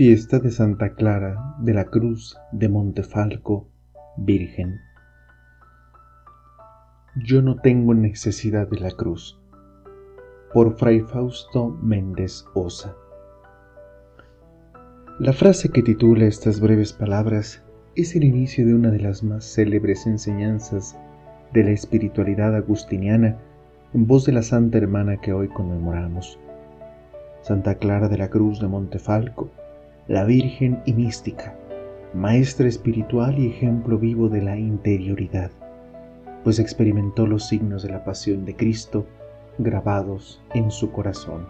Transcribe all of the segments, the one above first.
Fiesta de Santa Clara de la Cruz de Montefalco, Virgen. Yo no tengo necesidad de la cruz. Por Fray Fausto Méndez Osa. La frase que titula estas breves palabras es el inicio de una de las más célebres enseñanzas de la espiritualidad agustiniana en voz de la santa hermana que hoy conmemoramos, Santa Clara de la Cruz de Montefalco, la Virgen y mística, maestra espiritual y ejemplo vivo de la interioridad, pues experimentó los signos de la pasión de Cristo grabados en su corazón.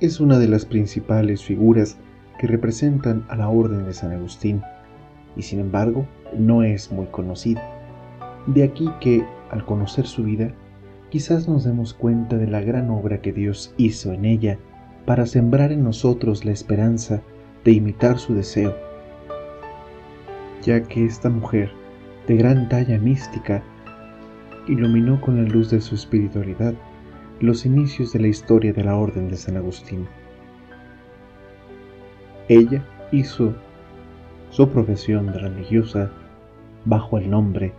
Es una de las principales figuras que representan a la Orden de San Agustín, y sin embargo no es muy conocida. De aquí que, al conocer su vida, quizás nos demos cuenta de la gran obra que Dios hizo en ella para sembrar en nosotros la esperanza de imitar su deseo, ya que esta mujer, de gran talla mística, iluminó con la luz de su espiritualidad los inicios de la historia de la Orden de San Agustín. Ella hizo su profesión religiosa bajo el nombre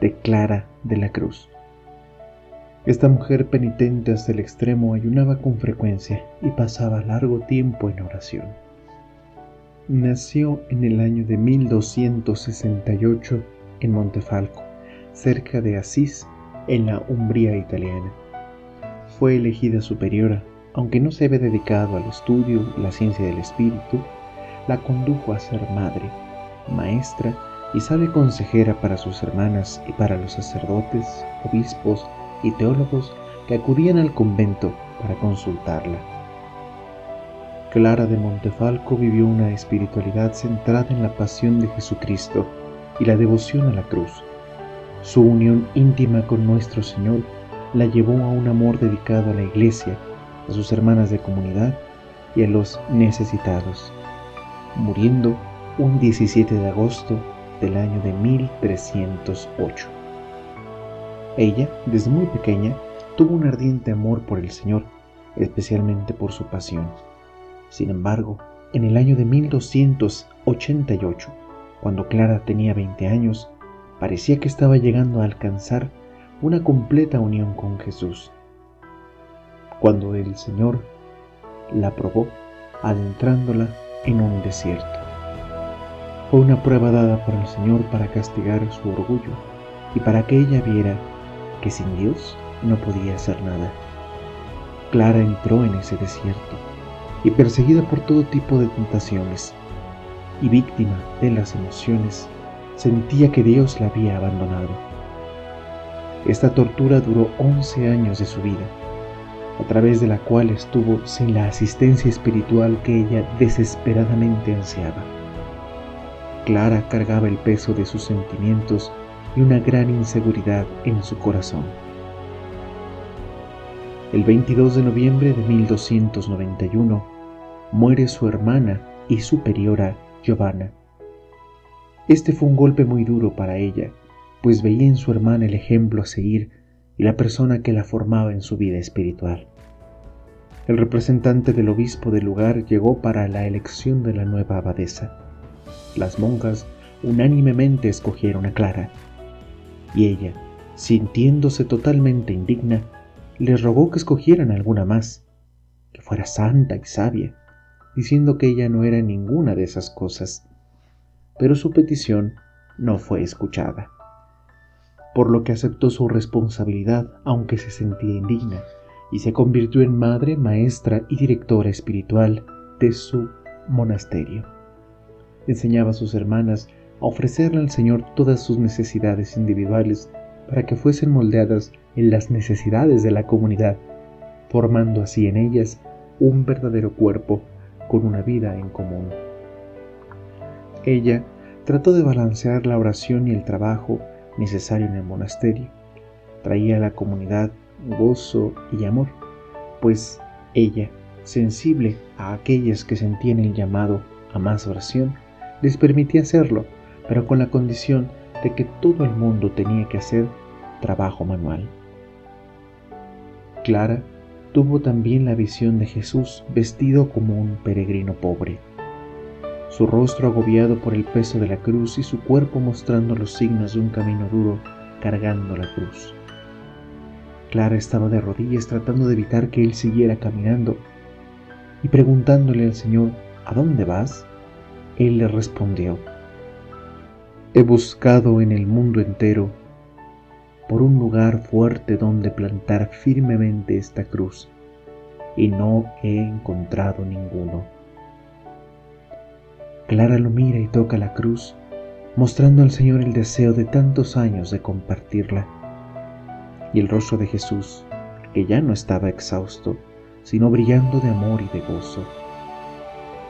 de Clara de la Cruz. Esta mujer penitente hasta el extremo ayunaba con frecuencia y pasaba largo tiempo en oración. Nació en el año de 1268 en Montefalco, cerca de Asís, en la Umbría italiana. Fue elegida superiora, aunque no se había dedicado al estudio la ciencia del espíritu, la condujo a ser madre, maestra y sabia consejera para sus hermanas y para los sacerdotes, obispos y teólogos que acudían al convento para consultarla. Clara de Montefalco vivió una espiritualidad centrada en la pasión de Jesucristo y la devoción a la cruz. Su unión íntima con nuestro Señor la llevó a un amor dedicado a la iglesia, a sus hermanas de comunidad y a los necesitados, muriendo un 17 de agosto del año de 1308. Ella, desde muy pequeña, tuvo un ardiente amor por el Señor, especialmente por su pasión. Sin embargo, en el año de 1288, cuando Clara tenía 20 años, parecía que estaba llegando a alcanzar una completa unión con Jesús. Cuando el Señor la probó, adentrándola en un desierto. Fue una prueba dada por el Señor para castigar su orgullo y para que ella viera que sin Dios no podía hacer nada. Clara entró en ese desierto y perseguida por todo tipo de tentaciones y víctima de las emociones, sentía que Dios la había abandonado. Esta tortura duró 11 años de su vida, a través de la cual estuvo sin la asistencia espiritual que ella desesperadamente ansiaba. Clara cargaba el peso de sus sentimientos y una gran inseguridad en su corazón. El 22 de noviembre de 1291 muere su hermana y superiora Giovanna. Este fue un golpe muy duro para ella, pues veía en su hermana el ejemplo a seguir y la persona que la formaba en su vida espiritual. El representante del obispo del lugar llegó para la elección de la nueva abadesa. Las monjas unánimemente escogieron a Clara, y ella, sintiéndose totalmente indigna, les rogó que escogieran alguna más, que fuera santa y sabia, diciendo que ella no era ninguna de esas cosas. Pero su petición no fue escuchada, por lo que aceptó su responsabilidad aunque se sentía indigna, y se convirtió en madre, maestra y directora espiritual de su monasterio. Enseñaba a sus hermanas a ofrecerle al Señor todas sus necesidades individuales para que fuesen moldeadas en las necesidades de la comunidad, formando así en ellas un verdadero cuerpo con una vida en común. Ella trató de balancear la oración y el trabajo necesario en el monasterio. Traía a la comunidad gozo y amor, pues ella, sensible a aquellas que sentían el llamado a más oración, les permitía hacerlo pero con la condición de que todo el mundo tenía que hacer trabajo manual. Clara tuvo también la visión de Jesús vestido como un peregrino pobre, su rostro agobiado por el peso de la cruz y su cuerpo mostrando los signos de un camino duro cargando la cruz. Clara estaba de rodillas tratando de evitar que él siguiera caminando y preguntándole al Señor, ¿a dónde vas? Él le respondió, He buscado en el mundo entero por un lugar fuerte donde plantar firmemente esta cruz y no he encontrado ninguno. Clara lo mira y toca la cruz, mostrando al Señor el deseo de tantos años de compartirla. Y el rostro de Jesús, que ya no estaba exhausto, sino brillando de amor y de gozo,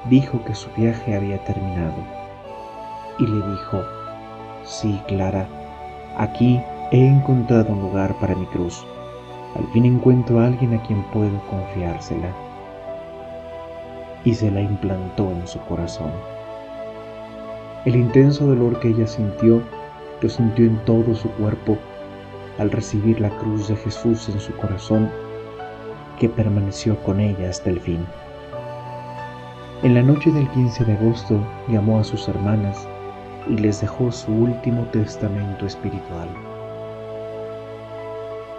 dijo que su viaje había terminado. Y le dijo, sí, Clara, aquí he encontrado un lugar para mi cruz. Al fin encuentro a alguien a quien puedo confiársela. Y se la implantó en su corazón. El intenso dolor que ella sintió, lo sintió en todo su cuerpo al recibir la cruz de Jesús en su corazón, que permaneció con ella hasta el fin. En la noche del 15 de agosto llamó a sus hermanas y les dejó su último testamento espiritual.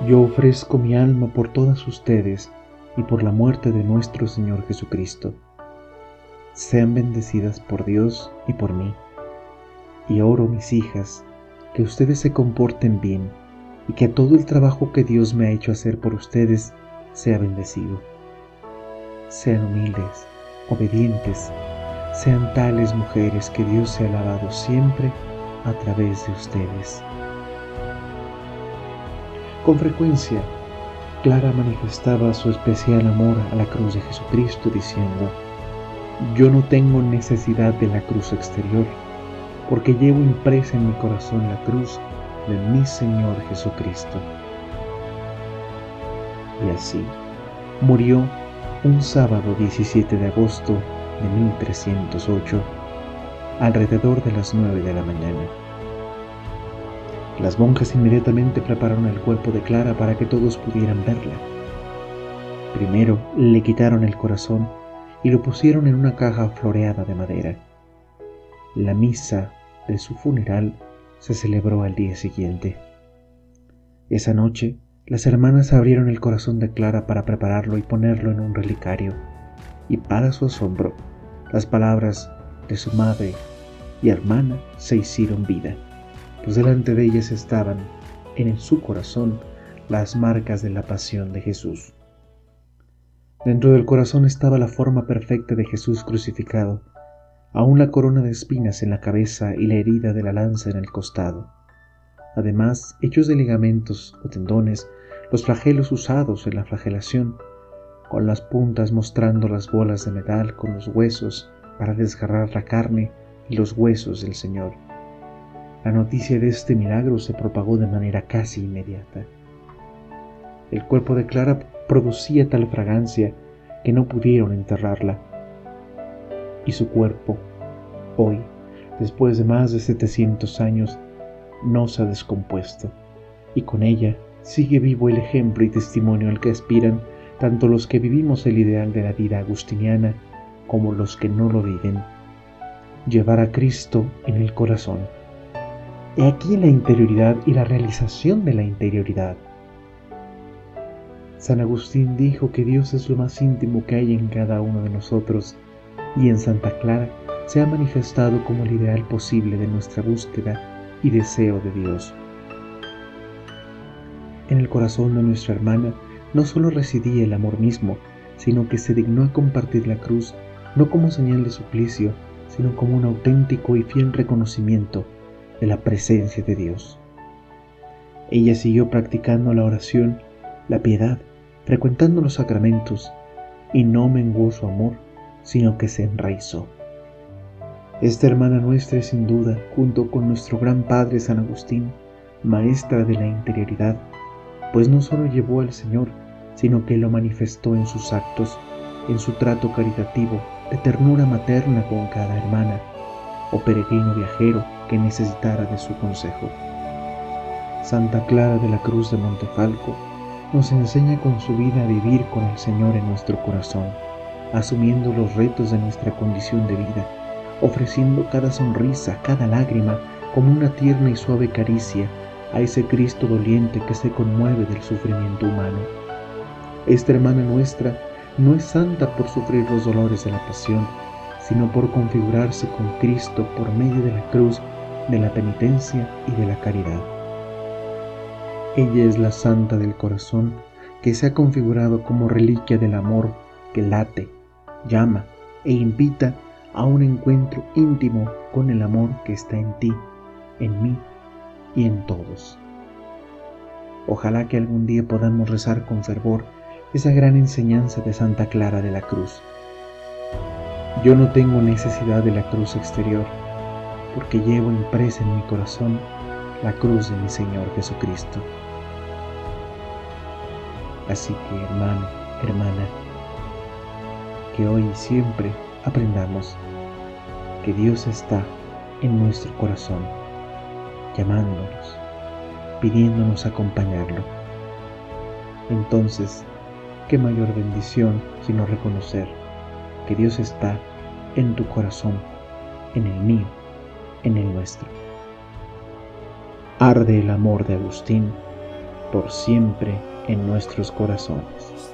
Yo ofrezco mi alma por todas ustedes y por la muerte de nuestro Señor Jesucristo. Sean bendecidas por Dios y por mí. Y oro, mis hijas, que ustedes se comporten bien y que todo el trabajo que Dios me ha hecho hacer por ustedes sea bendecido. Sean humildes obedientes, sean tales mujeres que Dios sea alabado siempre a través de ustedes. Con frecuencia, Clara manifestaba su especial amor a la cruz de Jesucristo diciendo, yo no tengo necesidad de la cruz exterior, porque llevo impresa en mi corazón la cruz de mi Señor Jesucristo. Y así murió un sábado 17 de agosto de 1308, alrededor de las 9 de la mañana. Las monjas inmediatamente prepararon el cuerpo de Clara para que todos pudieran verla. Primero le quitaron el corazón y lo pusieron en una caja floreada de madera. La misa de su funeral se celebró al día siguiente. Esa noche, las hermanas abrieron el corazón de Clara para prepararlo y ponerlo en un relicario, y para su asombro, las palabras de su madre y hermana se hicieron vida, pues delante de ellas estaban, en su corazón, las marcas de la pasión de Jesús. Dentro del corazón estaba la forma perfecta de Jesús crucificado, aún la corona de espinas en la cabeza y la herida de la lanza en el costado además hechos de ligamentos o tendones, los flagelos usados en la flagelación, con las puntas mostrando las bolas de metal con los huesos para desgarrar la carne y los huesos del Señor. La noticia de este milagro se propagó de manera casi inmediata. El cuerpo de Clara producía tal fragancia que no pudieron enterrarla. Y su cuerpo, hoy, después de más de 700 años, no se ha descompuesto, y con ella sigue vivo el ejemplo y testimonio al que aspiran tanto los que vivimos el ideal de la vida agustiniana como los que no lo viven. Llevar a Cristo en el corazón. He aquí la interioridad y la realización de la interioridad. San Agustín dijo que Dios es lo más íntimo que hay en cada uno de nosotros y en Santa Clara se ha manifestado como el ideal posible de nuestra búsqueda y deseo de Dios. En el corazón de nuestra hermana no solo residía el amor mismo, sino que se dignó a compartir la cruz no como señal de suplicio, sino como un auténtico y fiel reconocimiento de la presencia de Dios. Ella siguió practicando la oración, la piedad, frecuentando los sacramentos, y no menguó su amor, sino que se enraizó. Esta hermana nuestra es sin duda, junto con nuestro gran Padre San Agustín, maestra de la interioridad, pues no solo llevó al Señor, sino que lo manifestó en sus actos, en su trato caritativo, de ternura materna con cada hermana o peregrino viajero que necesitara de su consejo. Santa Clara de la Cruz de Montefalco nos enseña con su vida a vivir con el Señor en nuestro corazón, asumiendo los retos de nuestra condición de vida, ofreciendo cada sonrisa, cada lágrima, como una tierna y suave caricia a ese Cristo doliente que se conmueve del sufrimiento humano. Esta hermana nuestra no es santa por sufrir los dolores de la pasión, sino por configurarse con Cristo por medio de la cruz, de la penitencia y de la caridad. Ella es la santa del corazón que se ha configurado como reliquia del amor que late, llama e invita a un encuentro íntimo con el amor que está en ti, en mí y en todos. Ojalá que algún día podamos rezar con fervor esa gran enseñanza de Santa Clara de la Cruz. Yo no tengo necesidad de la cruz exterior, porque llevo impresa en mi corazón la cruz de mi Señor Jesucristo. Así que hermano, hermana, que hoy y siempre aprendamos que Dios está en nuestro corazón, llamándonos, pidiéndonos acompañarlo. Entonces, qué mayor bendición sino reconocer que Dios está en tu corazón, en el mío, en el nuestro. Arde el amor de Agustín por siempre en nuestros corazones.